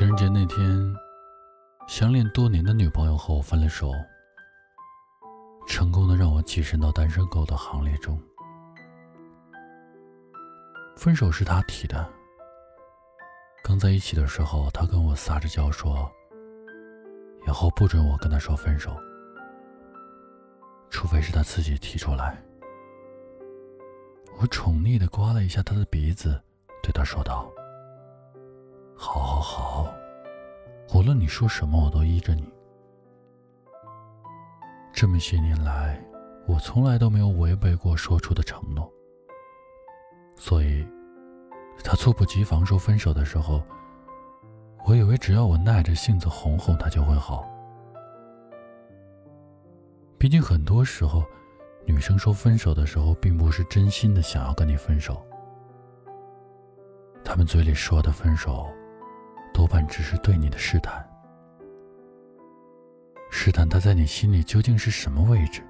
情人节那天，相恋多年的女朋友和我分了手，成功的让我跻身到单身狗的行列中。分手是他提的，刚在一起的时候，他跟我撒着娇说，以后不准我跟他说分手，除非是他自己提出来。我宠溺的刮了一下他的鼻子，对他说道。好，好，好，无论你说什么，我都依着你。这么些年来，我从来都没有违背过说出的承诺。所以，他猝不及防说分手的时候，我以为只要我耐着性子哄哄他就会好。毕竟很多时候，女生说分手的时候，并不是真心的想要跟你分手，他们嘴里说的分手。多半只是对你的试探，试探他在你心里究竟是什么位置。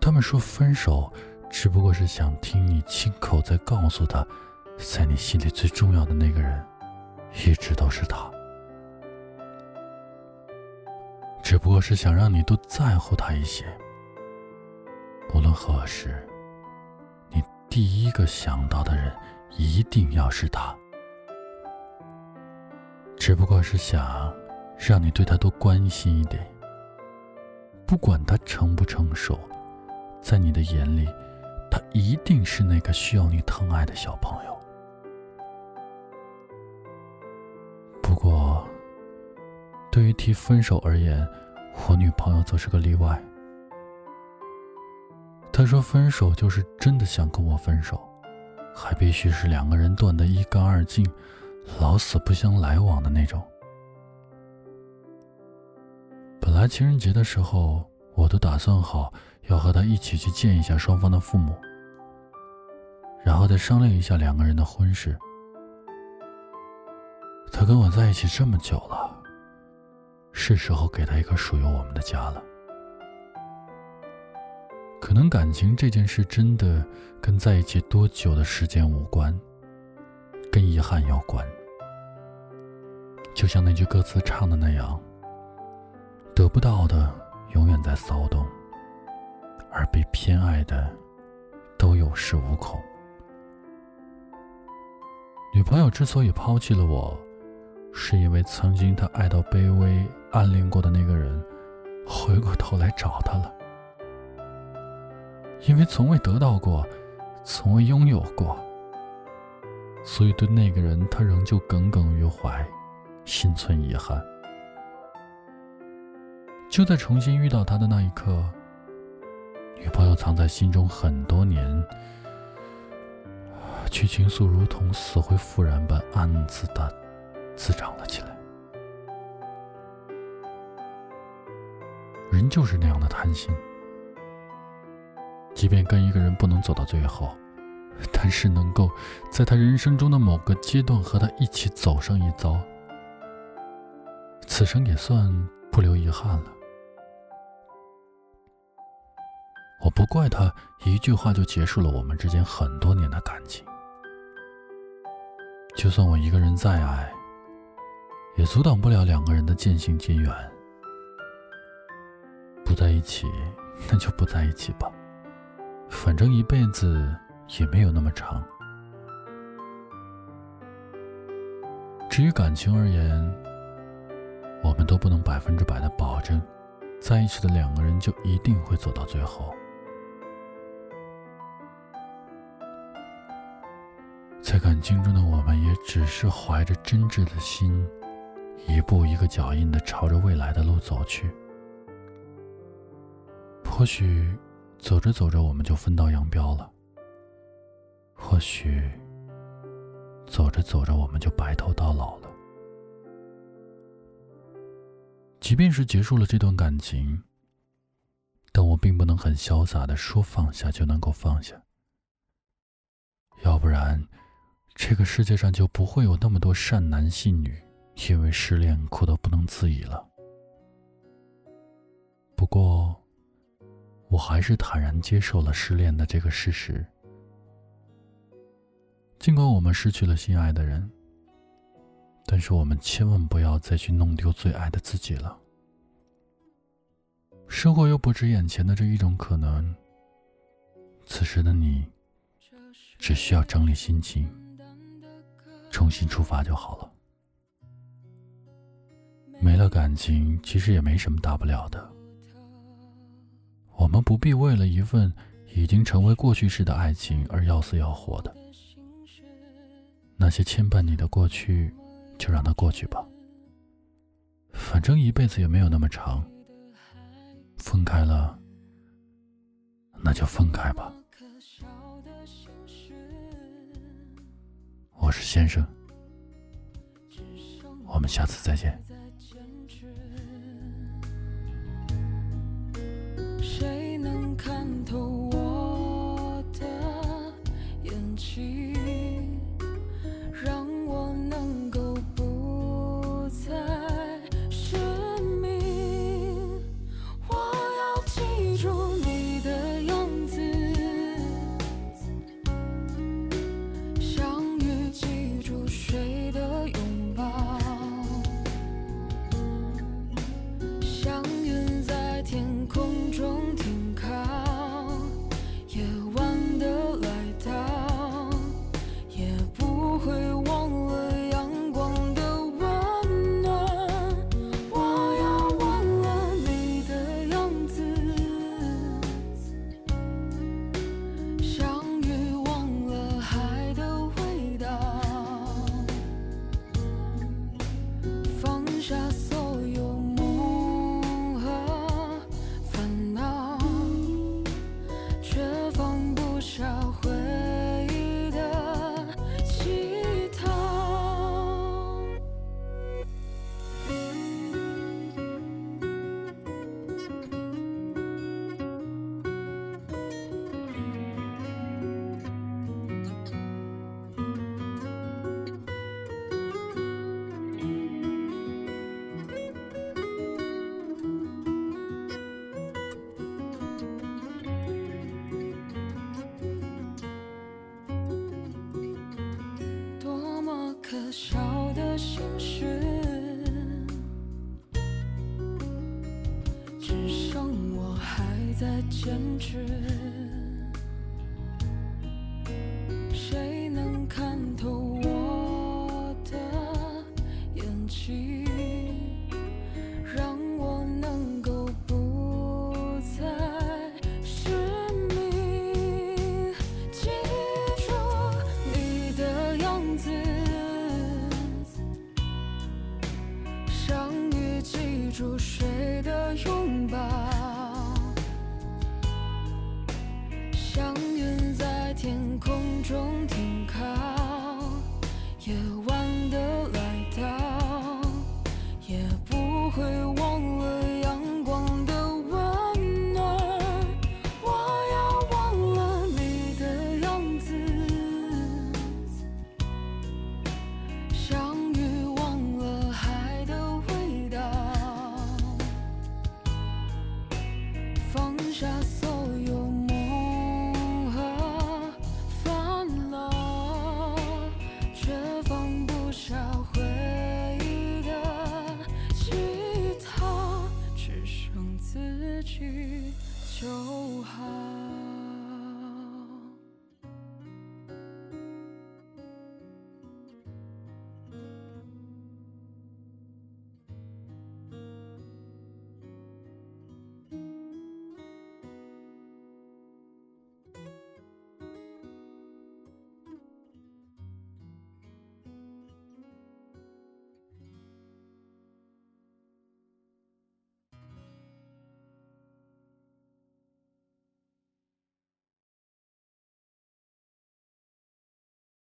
他们说分手，只不过是想听你亲口再告诉他，在你心里最重要的那个人，一直都是他。只不过是想让你多在乎他一些。无论何时，你第一个想到的人，一定要是他。只不过是想让你对他多关心一点。不管他成不成熟，在你的眼里，他一定是那个需要你疼爱的小朋友。不过，对于提分手而言，我女朋友则是个例外。她说分手就是真的想跟我分手，还必须是两个人断得一干二净。老死不相来往的那种。本来情人节的时候，我都打算好要和他一起去见一下双方的父母，然后再商量一下两个人的婚事。他跟我在一起这么久了，是时候给他一个属于我们的家了。可能感情这件事真的跟在一起多久的时间无关。跟遗憾有关，就像那句歌词唱的那样：“得不到的永远在骚动，而被偏爱的都有恃无恐。”女朋友之所以抛弃了我，是因为曾经她爱到卑微、暗恋过的那个人，回过头来找她了。因为从未得到过，从未拥有过。所以，对那个人，他仍旧耿耿于怀，心存遗憾。就在重新遇到他的那一刻，女朋友藏在心中很多年，其情愫如同死灰复燃般暗自的滋长了起来。人就是那样的贪心，即便跟一个人不能走到最后。但是能够在他人生中的某个阶段和他一起走上一遭，此生也算不留遗憾了。我不怪他一句话就结束了我们之间很多年的感情。就算我一个人再爱，也阻挡不了两个人的渐行渐远。不在一起，那就不在一起吧，反正一辈子。也没有那么长。至于感情而言，我们都不能百分之百的保证，在一起的两个人就一定会走到最后。在感情中的我们，也只是怀着真挚的心，一步一个脚印的朝着未来的路走去。或许，走着走着，我们就分道扬镳了。或许，走着走着，我们就白头到老了。即便是结束了这段感情，但我并不能很潇洒的说放下就能够放下。要不然，这个世界上就不会有那么多善男信女因为失恋哭得不能自已了。不过，我还是坦然接受了失恋的这个事实。尽管我们失去了心爱的人，但是我们千万不要再去弄丢最爱的自己了。生活又不止眼前的这一种可能。此时的你，只需要整理心情，重新出发就好了。没了感情，其实也没什么大不了的。我们不必为了一份已经成为过去式的爱情而要死要活的。那些牵绊你的过去，就让它过去吧。反正一辈子也没有那么长，分开了。那就分开吧。我是先生，我们下次再见。在坚持，谁能看透我的眼睛，让我能够不再失明？记住你的样子，相遇，记住谁的拥抱。天空中停靠。